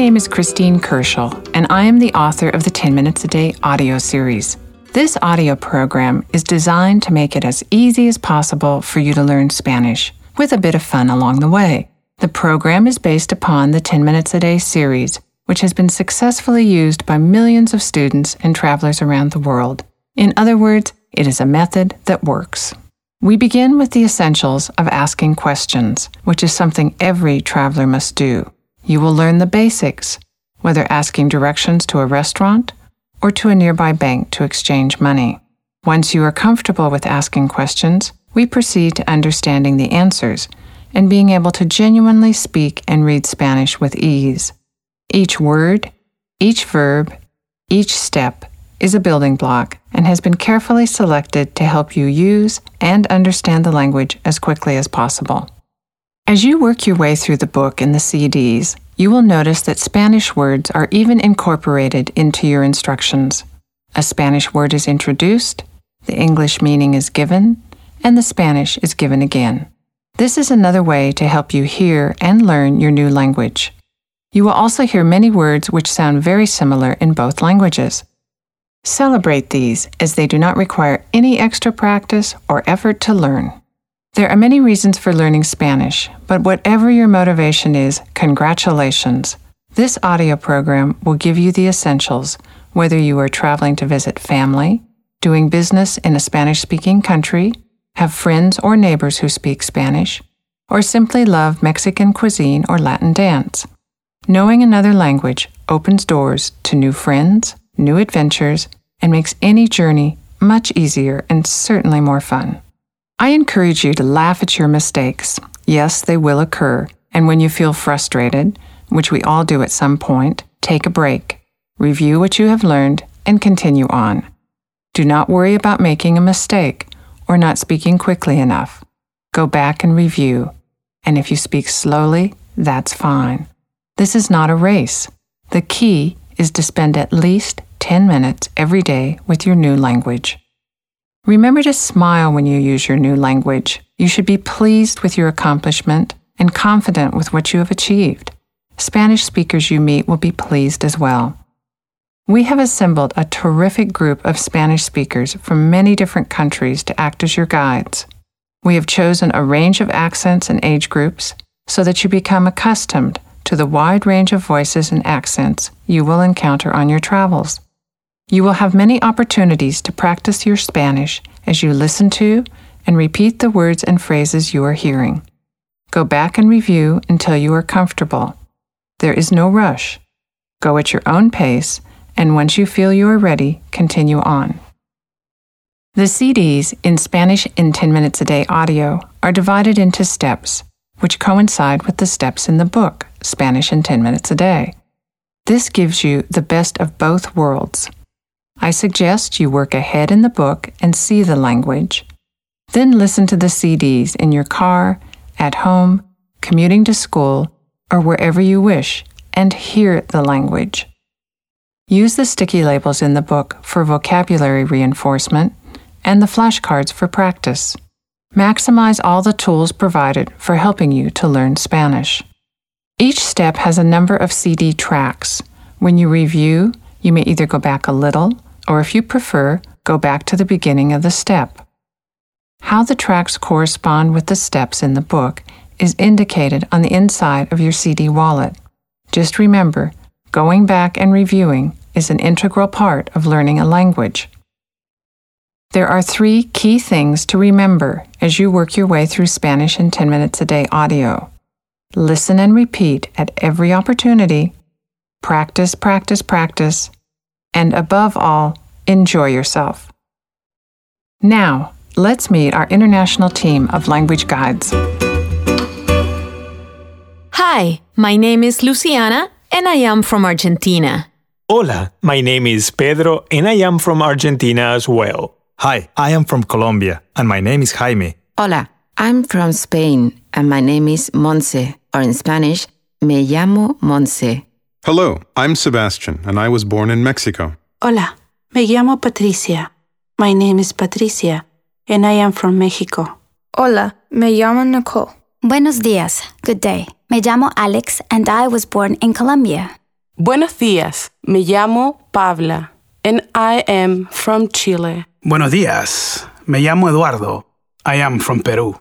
name is Kristine Kershul, and I am the author of the 10 Minutes a Day audio series. This audio program is designed to make it as easy as possible for you to learn Spanish, with a bit of fun along the way. The program is based upon the 10 Minutes a Day series, which has been successfully used by millions of students and travelers around the world. In other words, it is a method that works. We begin with the essentials of asking questions, which is something every traveler must do. You will learn the basics, whether asking directions to a restaurant or to a nearby bank to exchange money. Once you are comfortable with asking questions, we proceed to understanding the answers and being able to genuinely speak and read Spanish with ease. Each word, each verb, each step is a building block and has been carefully selected to help you use and understand the language as quickly as possible. As you work your way through the book and the CDs, you will notice that Spanish words are even incorporated into your instructions. A Spanish word is introduced, the English meaning is given, and the Spanish is given again. This is another way to help you hear and learn your new language. You will also hear many words which sound very similar in both languages. Celebrate these as they do not require any extra practice or effort to learn. There are many reasons for learning Spanish, but whatever your motivation is, congratulations. This audio program will give you the essentials, whether you are traveling to visit family, doing business in a Spanish speaking country, have friends or neighbors who speak Spanish, or simply love Mexican cuisine or Latin dance. Knowing another language opens doors to new friends, new adventures, and makes any journey much easier and certainly more fun. I encourage you to laugh at your mistakes. Yes, they will occur. And when you feel frustrated, which we all do at some point, take a break, review what you have learned, and continue on. Do not worry about making a mistake or not speaking quickly enough. Go back and review. And if you speak slowly, that's fine. This is not a race. The key is to spend at least 10 minutes every day with your new language. Remember to smile when you use your new language. You should be pleased with your accomplishment and confident with what you have achieved. Spanish speakers you meet will be pleased as well. We have assembled a terrific group of Spanish speakers from many different countries to act as your guides. We have chosen a range of accents and age groups so that you become accustomed to the wide range of voices and accents you will encounter on your travels. You will have many opportunities to practice your Spanish as you listen to and repeat the words and phrases you are hearing. Go back and review until you are comfortable. There is no rush. Go at your own pace, and once you feel you are ready, continue on. The CDs in Spanish in 10 Minutes a Day audio are divided into steps, which coincide with the steps in the book, Spanish in 10 Minutes a Day. This gives you the best of both worlds. I suggest you work ahead in the book and see the language. Then listen to the CDs in your car, at home, commuting to school, or wherever you wish, and hear the language. Use the sticky labels in the book for vocabulary reinforcement and the flashcards for practice. Maximize all the tools provided for helping you to learn Spanish. Each step has a number of CD tracks. When you review, you may either go back a little or if you prefer, go back to the beginning of the step. How the tracks correspond with the steps in the book is indicated on the inside of your CD wallet. Just remember, going back and reviewing is an integral part of learning a language. There are three key things to remember as you work your way through Spanish in 10 minutes a day audio. Listen and repeat at every opportunity. Practice, practice, practice. And above all, enjoy yourself. Now, let's meet our international team of language guides. Hi, my name is Luciana and I am from Argentina. Hola, my name is Pedro and I am from Argentina as well. Hi, I am from Colombia and my name is Jaime. Hola, I'm from Spain and my name is Monse, or in Spanish, me llamo Monse. Hello, I'm Sebastian and I was born in Mexico. Hola, me llamo Patricia. My name is Patricia and I am from Mexico. Hola, me llamo Nicole. Buenos dias. Good day. Me llamo Alex and I was born in Colombia. Buenos días. Me llamo Pabla and I am from Chile. Buenos días. Me llamo Eduardo. I am from Peru.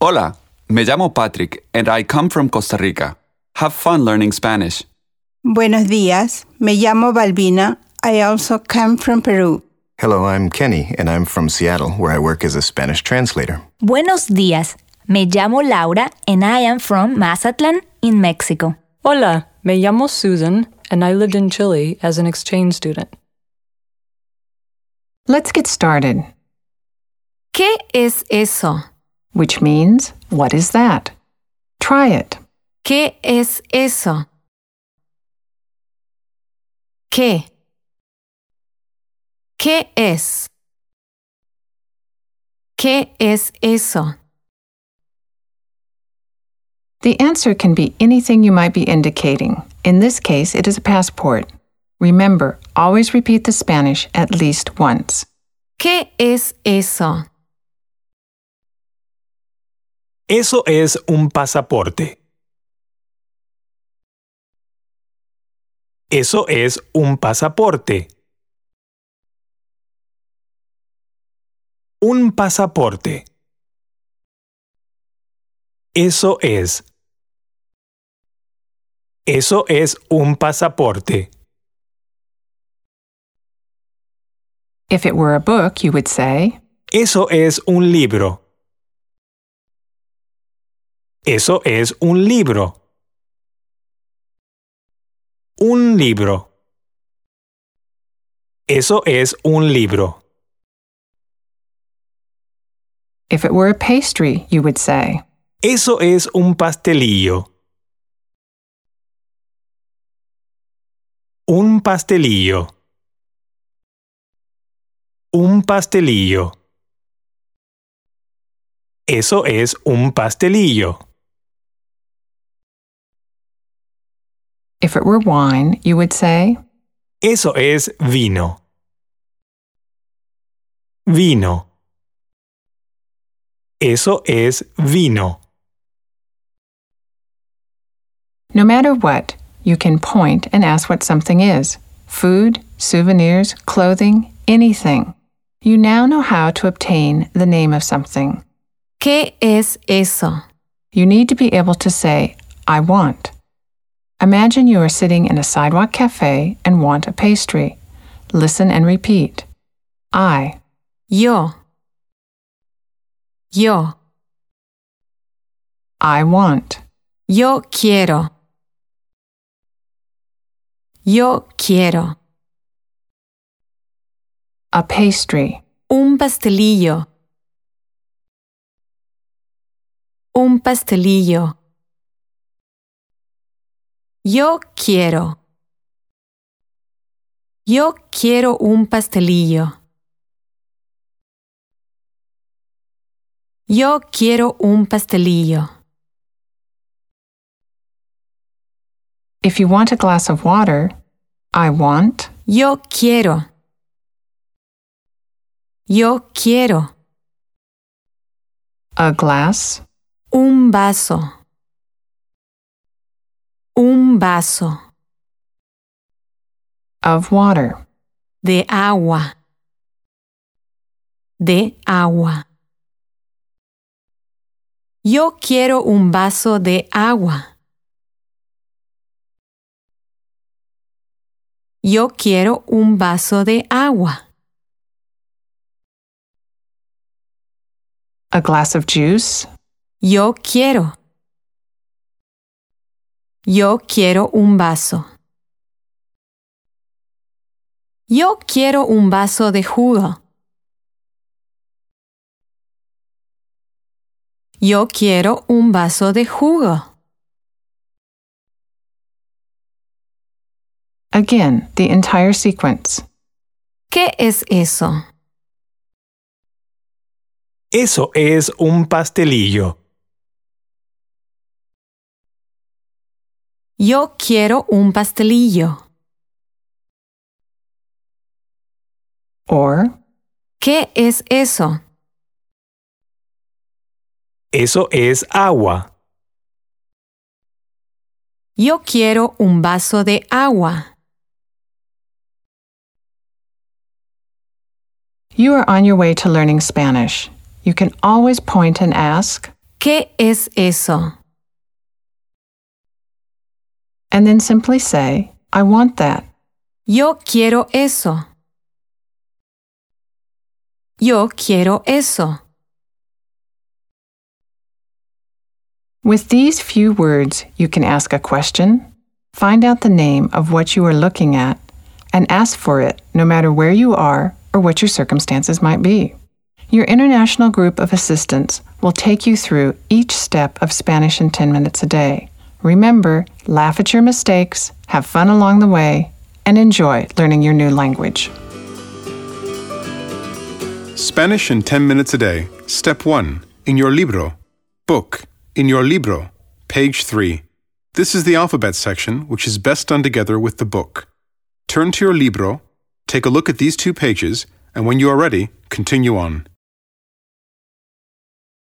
Hola. Me llamo Patrick and I come from Costa Rica. Have fun learning Spanish. Buenos días. Me llamo Balbina. I also come from Peru. Hello, I'm Kenny, and I'm from Seattle, where I work as a Spanish translator. Buenos días. Me llamo Laura, and I am from Mazatlan, in Mexico. Hola, me llamo Susan, and I lived in Chile as an exchange student. Let's get started. ¿Qué es eso? Which means, what is that? Try it. ¿Qué es eso? ¿Qué? ¿Qué es? ¿Qué es eso? The answer can be anything you might be indicating. In this case, it is a passport. Remember, always repeat the Spanish at least once. ¿Qué es eso? Eso es un pasaporte. Eso es un pasaporte. Un pasaporte. Eso es. Eso es un pasaporte. If it were a book, you would say, Eso es un libro. Eso es un libro. Un libro. Eso es un libro. If it were a pastry, you would say, Eso es un pastelillo. Un pastelillo. Un pastelillo. Eso es un pastelillo. If it were wine, you would say, Eso es vino. Vino. Eso es vino. No matter what, you can point and ask what something is food, souvenirs, clothing, anything. You now know how to obtain the name of something. ¿Qué es eso? You need to be able to say, I want. Imagine you are sitting in a sidewalk cafe and want a pastry. Listen and repeat. I. Yo. Yo. I want. Yo quiero. Yo quiero. A pastry. Un pastelillo. Un pastelillo. Yo quiero. Yo quiero un pastelillo. Yo quiero un pastelillo. If you want a glass of water, I want. Yo quiero. Yo quiero. A glass. Un vaso. Un vaso. Of water. De agua. De agua. Yo quiero un vaso de agua. Yo quiero un vaso de agua. A glass of juice. Yo quiero. Yo quiero un vaso. Yo quiero un vaso de jugo. Yo quiero un vaso de jugo. Again, the entire sequence. ¿Qué es eso? Eso es un pastelillo. Yo quiero un pastelillo. Or, ¿Qué es eso? Eso es agua. Yo quiero un vaso de agua. You are on your way to learning Spanish. You can always point and ask, ¿Qué es eso? and then simply say, I want that. Yo quiero eso. Yo quiero eso. With these few words, you can ask a question, find out the name of what you are looking at, and ask for it no matter where you are or what your circumstances might be. Your international group of assistants will take you through each step of Spanish in 10 minutes a day. Remember, laugh at your mistakes, have fun along the way, and enjoy learning your new language. Spanish in 10 minutes a day. Step 1. In your libro. Book. In your libro. Page 3. This is the alphabet section, which is best done together with the book. Turn to your libro, take a look at these two pages, and when you are ready, continue on.